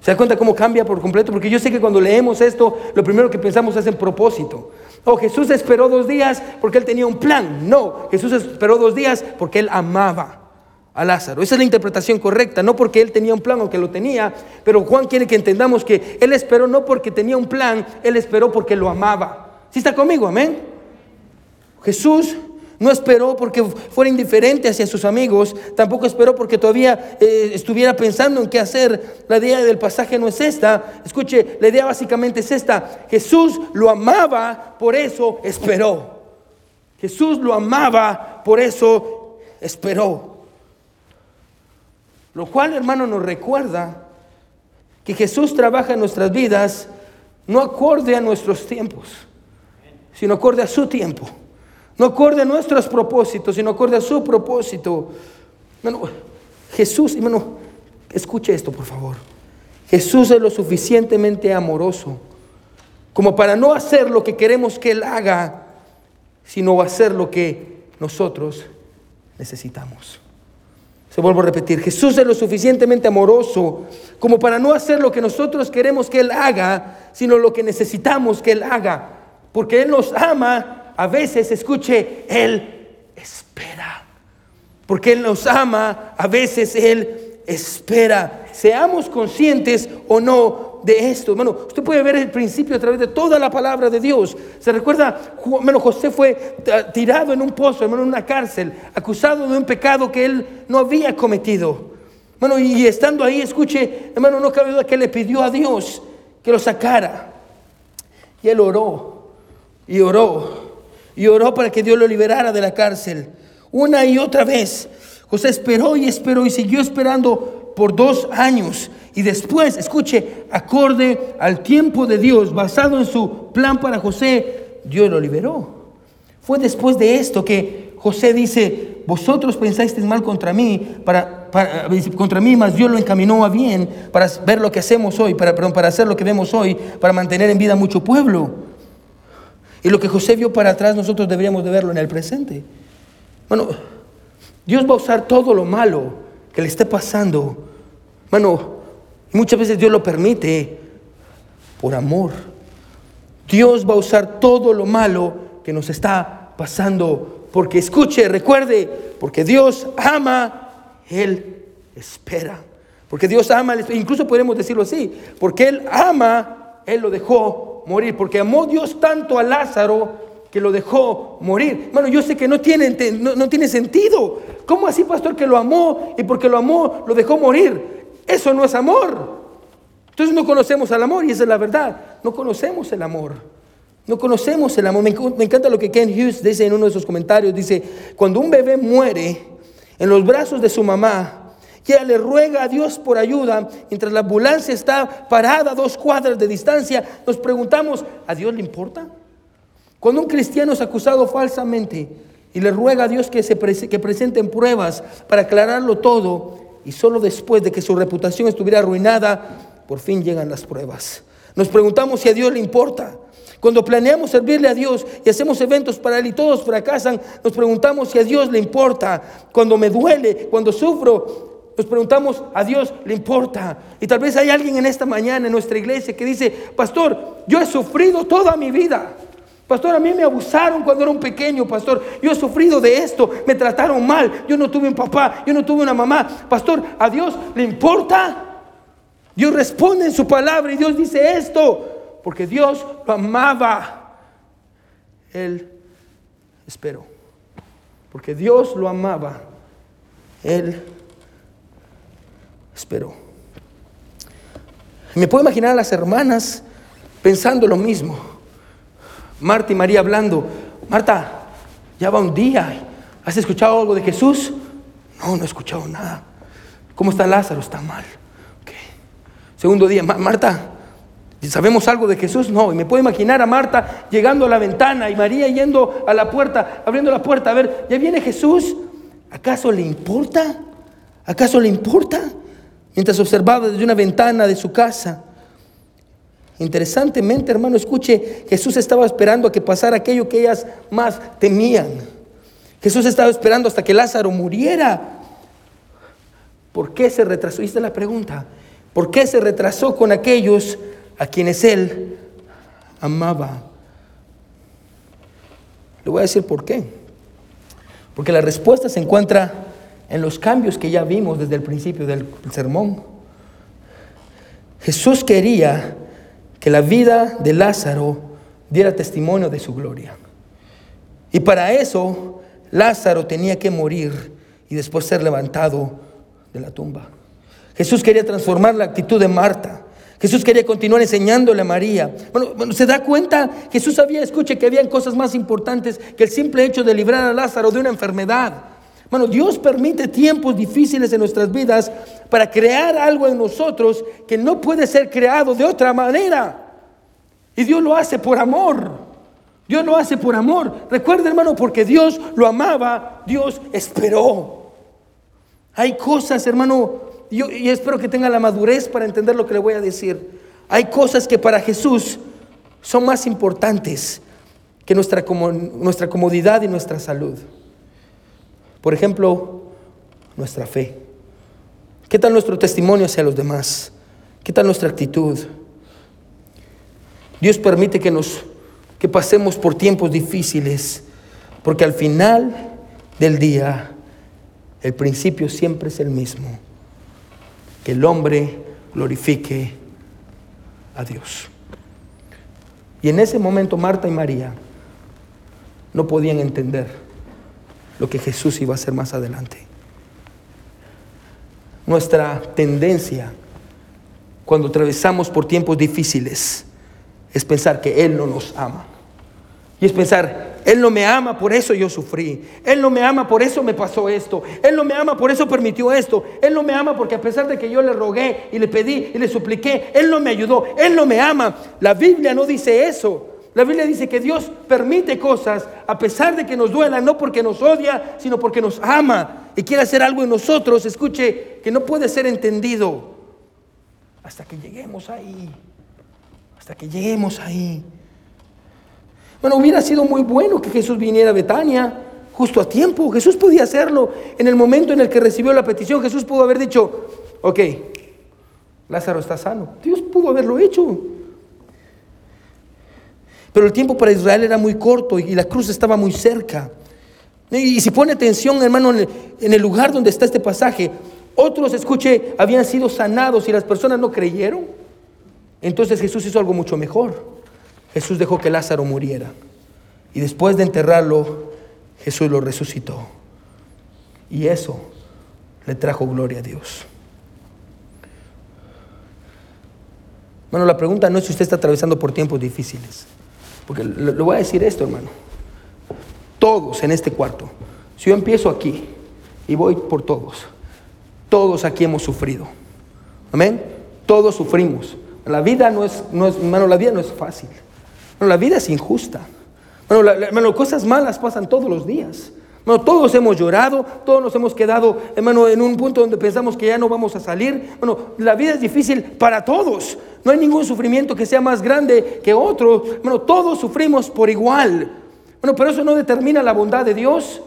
¿Se da cuenta cómo cambia por completo? Porque yo sé que cuando leemos esto, lo primero que pensamos es en propósito. Oh, Jesús esperó dos días porque él tenía un plan. No, Jesús esperó dos días porque él amaba a Lázaro. Esa es la interpretación correcta, no porque él tenía un plan o que lo tenía, pero Juan quiere que entendamos que él esperó no porque tenía un plan, él esperó porque lo amaba. ¿Sí está conmigo? Amén. Jesús no esperó porque fuera indiferente hacia sus amigos, tampoco esperó porque todavía eh, estuviera pensando en qué hacer. La idea del pasaje no es esta. Escuche, la idea básicamente es esta. Jesús lo amaba, por eso esperó. Jesús lo amaba, por eso esperó. Lo cual, hermano, nos recuerda que Jesús trabaja en nuestras vidas no acorde a nuestros tiempos, sino acorde a su tiempo. No acorde a nuestros propósitos, sino acorde a su propósito. Bueno, Jesús, hermano, escuche esto, por favor. Jesús es lo suficientemente amoroso como para no hacer lo que queremos que Él haga, sino hacer lo que nosotros necesitamos. Se vuelvo a repetir, Jesús es lo suficientemente amoroso como para no hacer lo que nosotros queremos que Él haga, sino lo que necesitamos que Él haga. Porque Él nos ama a veces, escuche, Él espera. Porque Él nos ama, a veces Él espera. Seamos conscientes o no de esto. Bueno, usted puede ver el principio a través de toda la palabra de Dios. Se recuerda, bueno, José fue tirado en un pozo, en una cárcel, acusado de un pecado que él no había cometido. Bueno, y estando ahí, escuche, hermano, no cabe duda que le pidió a Dios que lo sacara. Y él oró, y oró, y oró para que Dios lo liberara de la cárcel. Una y otra vez. José esperó y esperó y siguió esperando por dos años. Y después, escuche, acorde al tiempo de Dios, basado en su plan para José, Dios lo liberó. Fue después de esto que José dice, vosotros pensasteis mal contra mí, para, contra mí, mas Dios lo encaminó a bien para ver lo que hacemos hoy, para, para hacer lo que vemos hoy, para mantener en vida mucho pueblo. Y lo que José vio para atrás, nosotros deberíamos de verlo en el presente. Bueno, Dios va a usar todo lo malo que le esté pasando. Bueno, muchas veces Dios lo permite por amor. Dios va a usar todo lo malo que nos está pasando. Porque escuche, recuerde, porque Dios ama, Él espera. Porque Dios ama, incluso podemos decirlo así, porque Él ama, Él lo dejó morir, porque amó Dios tanto a Lázaro que lo dejó morir. Bueno, yo sé que no tiene, no, tiene sentido. ¿Cómo así, pastor, que lo amó y porque lo amó lo dejó morir? Eso no es amor. Entonces no conocemos al amor y esa es la verdad. No conocemos el amor. No conocemos el amor. Me, me encanta lo que Ken Hughes dice en uno de sus comentarios. Dice, cuando un bebé muere en los brazos de su mamá, que le ruega a Dios por ayuda, mientras la ambulancia está parada a dos cuadras de distancia, nos preguntamos, ¿a Dios le importa? Cuando un cristiano es acusado falsamente y le ruega a Dios que, se que presenten pruebas para aclararlo todo, y solo después de que su reputación estuviera arruinada, por fin llegan las pruebas. Nos preguntamos si a Dios le importa. Cuando planeamos servirle a Dios y hacemos eventos para Él y todos fracasan, nos preguntamos si a Dios le importa. Cuando me duele, cuando sufro, nos preguntamos, ¿a Dios le importa? Y tal vez hay alguien en esta mañana en nuestra iglesia que dice, pastor, yo he sufrido toda mi vida. Pastor, a mí me abusaron cuando era un pequeño, pastor. Yo he sufrido de esto, me trataron mal. Yo no tuve un papá, yo no tuve una mamá. Pastor, ¿a Dios le importa? Dios responde en su palabra y Dios dice esto, porque Dios lo amaba. Él esperó. porque Dios lo amaba, Él esperó. Me puedo imaginar a las hermanas pensando lo mismo. Marta y María hablando, Marta, ya va un día, ¿has escuchado algo de Jesús? No, no he escuchado nada. ¿Cómo está Lázaro? Está mal. Segundo día, Marta, ¿sabemos algo de Jesús? No, y me puedo imaginar a Marta llegando a la ventana y María yendo a la puerta, abriendo la puerta, a ver, ¿ya viene Jesús? ¿Acaso le importa? ¿Acaso le importa? Mientras observaba desde una ventana de su casa. Interesantemente, hermano, escuche, Jesús estaba esperando a que pasara aquello que ellas más temían. Jesús estaba esperando hasta que Lázaro muriera. ¿Por qué se retrasó? Esta es la pregunta. ¿Por qué se retrasó con aquellos a quienes él amaba? Le voy a decir por qué. Porque la respuesta se encuentra en los cambios que ya vimos desde el principio del sermón. Jesús quería que la vida de Lázaro diera testimonio de su gloria. Y para eso Lázaro tenía que morir y después ser levantado de la tumba. Jesús quería transformar la actitud de Marta. Jesús quería continuar enseñándole a María. Bueno, se da cuenta, Jesús sabía, escuche, que habían cosas más importantes que el simple hecho de librar a Lázaro de una enfermedad. Bueno, Dios permite tiempos difíciles en nuestras vidas para crear algo en nosotros que no puede ser creado de otra manera. Y Dios lo hace por amor. Dios lo hace por amor. Recuerda, hermano, porque Dios lo amaba, Dios esperó. Hay cosas, hermano, yo, y espero que tenga la madurez para entender lo que le voy a decir. Hay cosas que para Jesús son más importantes que nuestra, nuestra comodidad y nuestra salud. Por ejemplo, nuestra fe. ¿Qué tal nuestro testimonio hacia los demás? ¿Qué tal nuestra actitud? Dios permite que nos que pasemos por tiempos difíciles, porque al final del día el principio siempre es el mismo que el hombre glorifique a Dios. Y en ese momento Marta y María no podían entender lo que Jesús iba a hacer más adelante. Nuestra tendencia cuando atravesamos por tiempos difíciles es pensar que Él no nos ama. Y es pensar, Él no me ama, por eso yo sufrí. Él no me ama, por eso me pasó esto. Él no me ama, por eso permitió esto. Él no me ama porque a pesar de que yo le rogué y le pedí y le supliqué, Él no me ayudó. Él no me ama. La Biblia no dice eso. La Biblia dice que Dios permite cosas a pesar de que nos duela, no porque nos odia, sino porque nos ama y quiere hacer algo en nosotros, escuche, que no puede ser entendido hasta que lleguemos ahí. Hasta que lleguemos ahí. Bueno, hubiera sido muy bueno que Jesús viniera a Betania justo a tiempo. Jesús podía hacerlo en el momento en el que recibió la petición. Jesús pudo haber dicho, ok, Lázaro está sano. Dios pudo haberlo hecho. Pero el tiempo para Israel era muy corto y la cruz estaba muy cerca. Y si pone atención, hermano, en el lugar donde está este pasaje, otros, escuche, habían sido sanados y las personas no creyeron. Entonces Jesús hizo algo mucho mejor. Jesús dejó que Lázaro muriera. Y después de enterrarlo, Jesús lo resucitó. Y eso le trajo gloria a Dios. Bueno, la pregunta no es si usted está atravesando por tiempos difíciles. Porque le, voy a decir esto, hermano. Todos en este cuarto. Si yo empiezo aquí y voy por todos, todos aquí hemos sufrido. Amén. Todos sufrimos. La vida no es, no es, hermano, la vida no es fácil la vida es injusta. Bueno, cosas malas pasan todos los días. Bueno, todos hemos llorado, todos nos hemos quedado, hermano, en un punto donde pensamos que ya no vamos a salir. Bueno, la vida es difícil para todos. No hay ningún sufrimiento que sea más grande que otro. Bueno, todos sufrimos por igual. Bueno, pero eso no determina la bondad de Dios.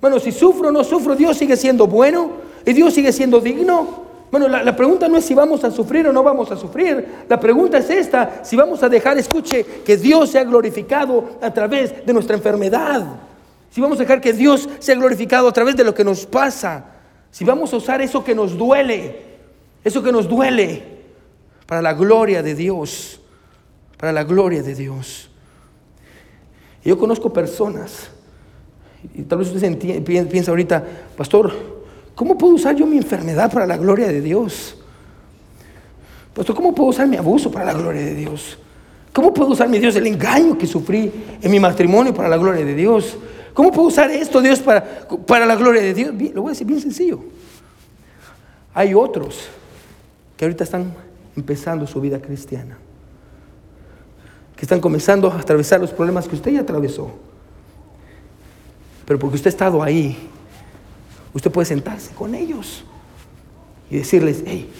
Bueno, si sufro o no sufro, Dios sigue siendo bueno y Dios sigue siendo digno. Bueno, la, pregunta no es si vamos a sufrir o no vamos a sufrir. La pregunta es esta, si vamos a dejar, escuche, que Dios sea glorificado a través de nuestra enfermedad. Si vamos a dejar que Dios sea glorificado a través de lo que nos pasa. Si vamos a usar eso que nos duele, eso que nos duele, para la gloria de Dios. Para la gloria de Dios. Yo conozco personas, Y tal vez usted piensa ahorita, pastor, ¿cómo puedo usar yo mi enfermedad para la gloria de Dios? Pastor, ¿cómo puedo usar mi abuso para la gloria de Dios? ¿Cómo puedo usar, mi Dios, el engaño que sufrí en mi matrimonio para la gloria de Dios? ¿Cómo puedo usar esto, Dios, para, para la gloria de Dios? lo voy a decir bien sencillo. Hay otros que ahorita están empezando su vida cristiana, que están comenzando a atravesar los problemas que usted ya atravesó. Pero porque usted ha estado ahí, usted puede sentarse con ellos y decirles, hey,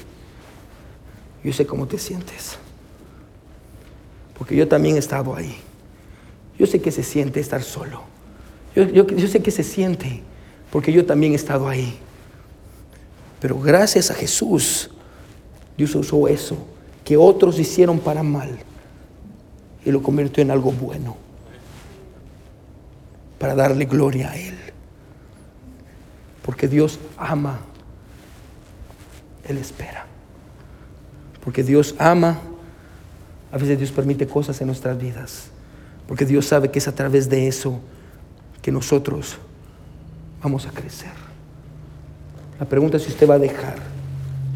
yo sé cómo te sientes. Porque yo también he estado ahí. Yo sé que se siente estar solo. Yo, yo, sé que se siente porque yo también he estado ahí. Pero gracias a Jesús, Dios usó eso que otros hicieron para mal y lo convirtió en algo bueno para darle gloria a Él. Porque Dios ama, Él espera. Porque Dios ama, a veces Dios permite cosas en nuestras vidas. Porque Dios sabe que es a través de eso que nosotros vamos a crecer. La pregunta es si usted va a dejar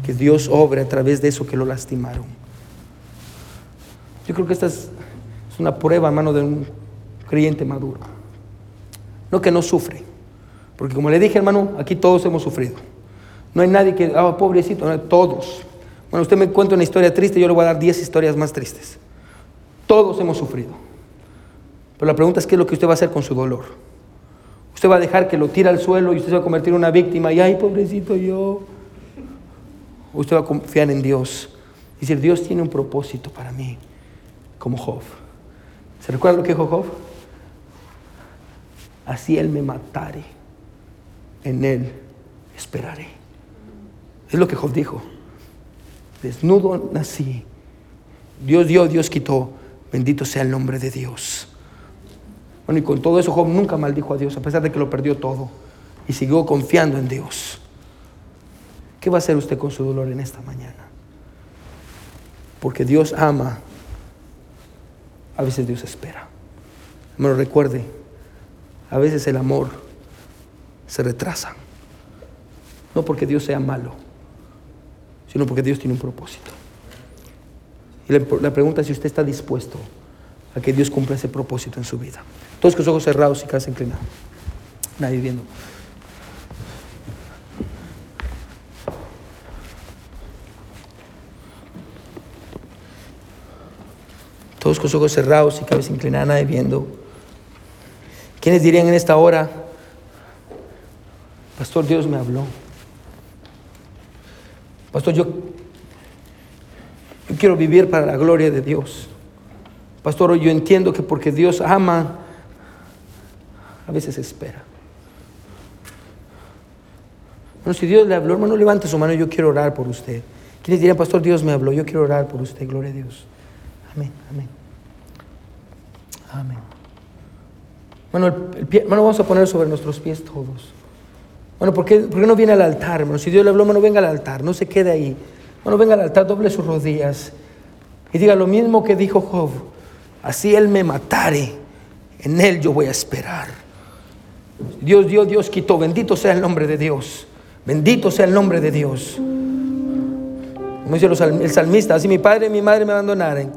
que Dios obre a través de eso que lo lastimaron. Yo creo que esta es, una prueba, hermano, de un creyente maduro. No que no sufre. Porque como le dije, hermano, aquí todos hemos sufrido. No hay nadie que, ah, pobrecito, todos. Bueno, usted me cuenta una historia triste, yo le voy a dar 10 historias más tristes. Todos hemos sufrido. Pero la pregunta es qué es lo que usted va a hacer con su dolor. Usted va a dejar que lo tire al suelo y usted se va a convertir en una víctima y, ay, pobrecito yo. Usted va a confiar en Dios. Y decir, Dios tiene un propósito para mí, como Job. ¿Se recuerda lo que dijo Job? Así Él me matare, en Él esperaré. Es lo que Job dijo. Desnudo nací. Dios dio, Dios quitó. Bendito sea el nombre de Dios. Bueno, y con todo eso Job nunca maldijo a Dios, a pesar de que lo perdió todo. Y siguió confiando en Dios. ¿Qué va a hacer usted con su dolor en esta mañana? Porque Dios ama. A veces Dios espera. Me lo recuerde, a veces el amor se retrasa. No porque Dios sea malo, sino porque Dios tiene un propósito. Y la, pregunta es si usted está dispuesto a que Dios cumpla ese propósito en su vida. Todos con los ojos cerrados y casa inclinada. Nadie viendo. Todos con los ojos cerrados y cabeza inclinada, nadie viendo. ¿Quiénes dirían en esta hora, Pastor, Dios me habló? Pastor, yo, yo quiero vivir para la gloria de Dios. Pastor, yo entiendo que porque Dios ama, a veces espera. Bueno, si Dios le habló, hermano, levante su mano, yo quiero orar por usted. ¿Quiénes dirían, Pastor, Dios me habló, yo quiero orar por usted, gloria a Dios? Amén, amén. Amén. Bueno, el, pie, hermano, vamos a poner sobre nuestros pies todos. Bueno, ¿por qué, ¿por qué, no viene al altar, hermano? Si Dios le habló, hermano, venga al altar, no se quede ahí. Bueno, venga al altar, doble sus rodillas y diga lo mismo que dijo Job. Así él me matare, en él yo voy a esperar. Dios dio, Dios quitó. Bendito sea el nombre de Dios. Bendito sea el nombre de Dios. Como dice el salmista, así mi padre y mi madre me abandonaren.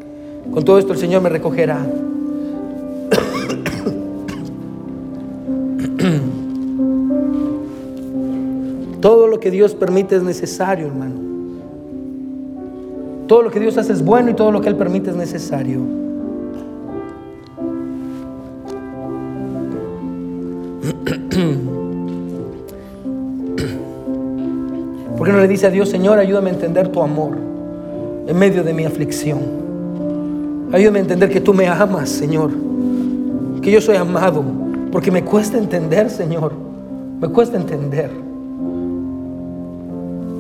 Con todo esto el Señor me recogerá. Todo lo que Dios permite es necesario, hermano. Todo lo que Dios hace es bueno y todo lo que Él permite es necesario. ¿Por qué no le dice a Dios, Señor, ayúdame a entender tu amor en medio de mi aflicción? Ayúdame a entender que tú me amas, Señor. Que yo soy amado. Porque me cuesta entender, Señor. Me cuesta entender.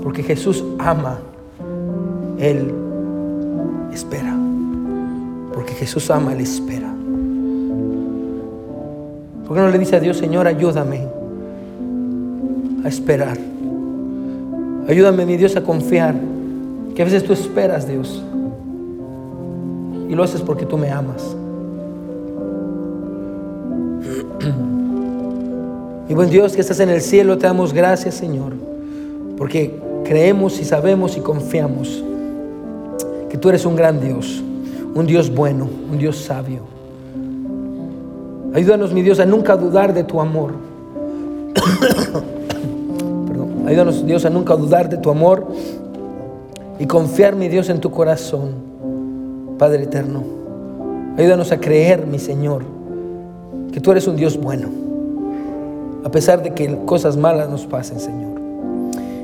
Porque Jesús ama. Él espera. Porque Jesús ama, Él espera. ¿Por qué no le dice a Dios, Señor, ayúdame a esperar? Ayúdame, mi Dios, a confiar. Que a veces tú esperas, Dios. Y lo haces porque tú me amas. Mi buen Dios que estás en el cielo, te damos gracias, Señor, porque creemos y sabemos y confiamos que tú eres un gran Dios, un Dios bueno, un Dios sabio. Ayúdanos, mi Dios, a nunca dudar de tu amor. Perdón. Ayúdanos, Dios, a nunca dudar de tu amor y confiar, mi Dios, en tu corazón, Padre eterno. Ayúdanos a creer, mi Señor, que tú eres un Dios bueno, a pesar de que cosas malas nos pasen, Señor.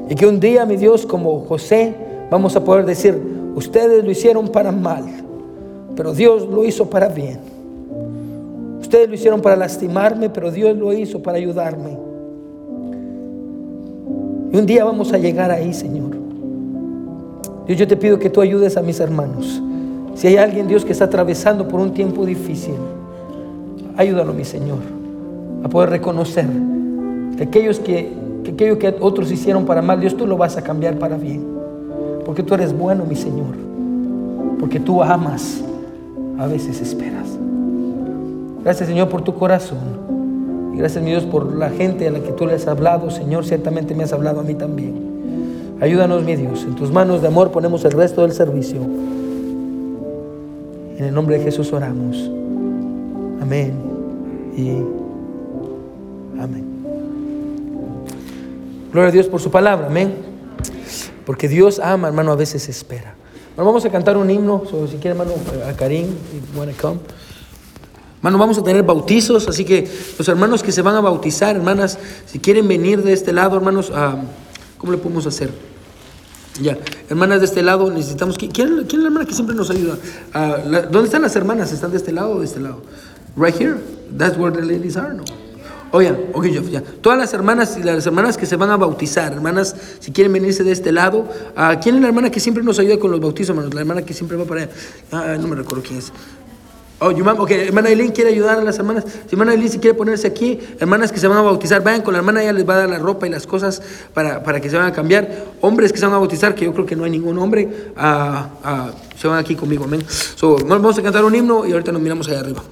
Y que un día, mi Dios, como José, vamos a poder decir, ustedes lo hicieron para mal, pero Dios lo hizo para bien. Ustedes lo hicieron para lastimarme, pero Dios lo hizo para ayudarme. Y un día vamos a llegar ahí, Señor. Dios, yo te pido que tú ayudes a mis hermanos. Si hay alguien, Dios, que está atravesando por un tiempo difícil, ayúdalo, mi Señor, a poder reconocer que aquellos que, que aquello que otros hicieron para mal, Dios, tú lo vas a cambiar para bien. Porque tú eres bueno, mi Señor. Porque tú amas, a veces esperas. Gracias, Señor, por tu corazón. Y gracias, mi Dios, por la gente a la que tú le has hablado, Señor. Ciertamente me has hablado a mí también. Ayúdanos, mi Dios. En tus manos de amor ponemos el resto del servicio. En el nombre de Jesús oramos. Amén. Y amén. Gloria a Dios por su palabra. Amén. Porque Dios ama, hermano, a veces espera. Vamos a cantar un himno. si quiere, hermano, a Karim, if you come. Hermano, vamos a tener bautizos, así que los hermanos que se van a bautizar, hermanas, si quieren venir de este lado, hermanos, uh, ¿cómo le podemos hacer? Ya, hermanas de este lado, necesitamos. ¿Quién, quién es la hermana que siempre nos ayuda? Uh, la, ¿Dónde están las hermanas? ¿Están de este lado o de este lado? Right here. That's where the ladies are, no? Oigan, ok, yo, ya. Todas las hermanas y las hermanas que se van a bautizar, hermanas, si quieren venirse de este lado, uh, ¿quién es la hermana que siempre nos ayuda con los bautizos, hermanos? La hermana que siempre va para allá. Ah, no me recuerdo quién es. Oh, ok, hermana Eileen quiere ayudar a las hermanas. Si hermana Eileen si quiere ponerse aquí, hermanas que se van a bautizar, vayan con la hermana, ella les va a dar la ropa y las cosas para, para que se van a cambiar. Hombres que se van a bautizar, que yo creo que no hay ningún hombre, uh, uh, se van aquí conmigo, amén. So, vamos a cantar un himno y ahorita nos miramos allá arriba.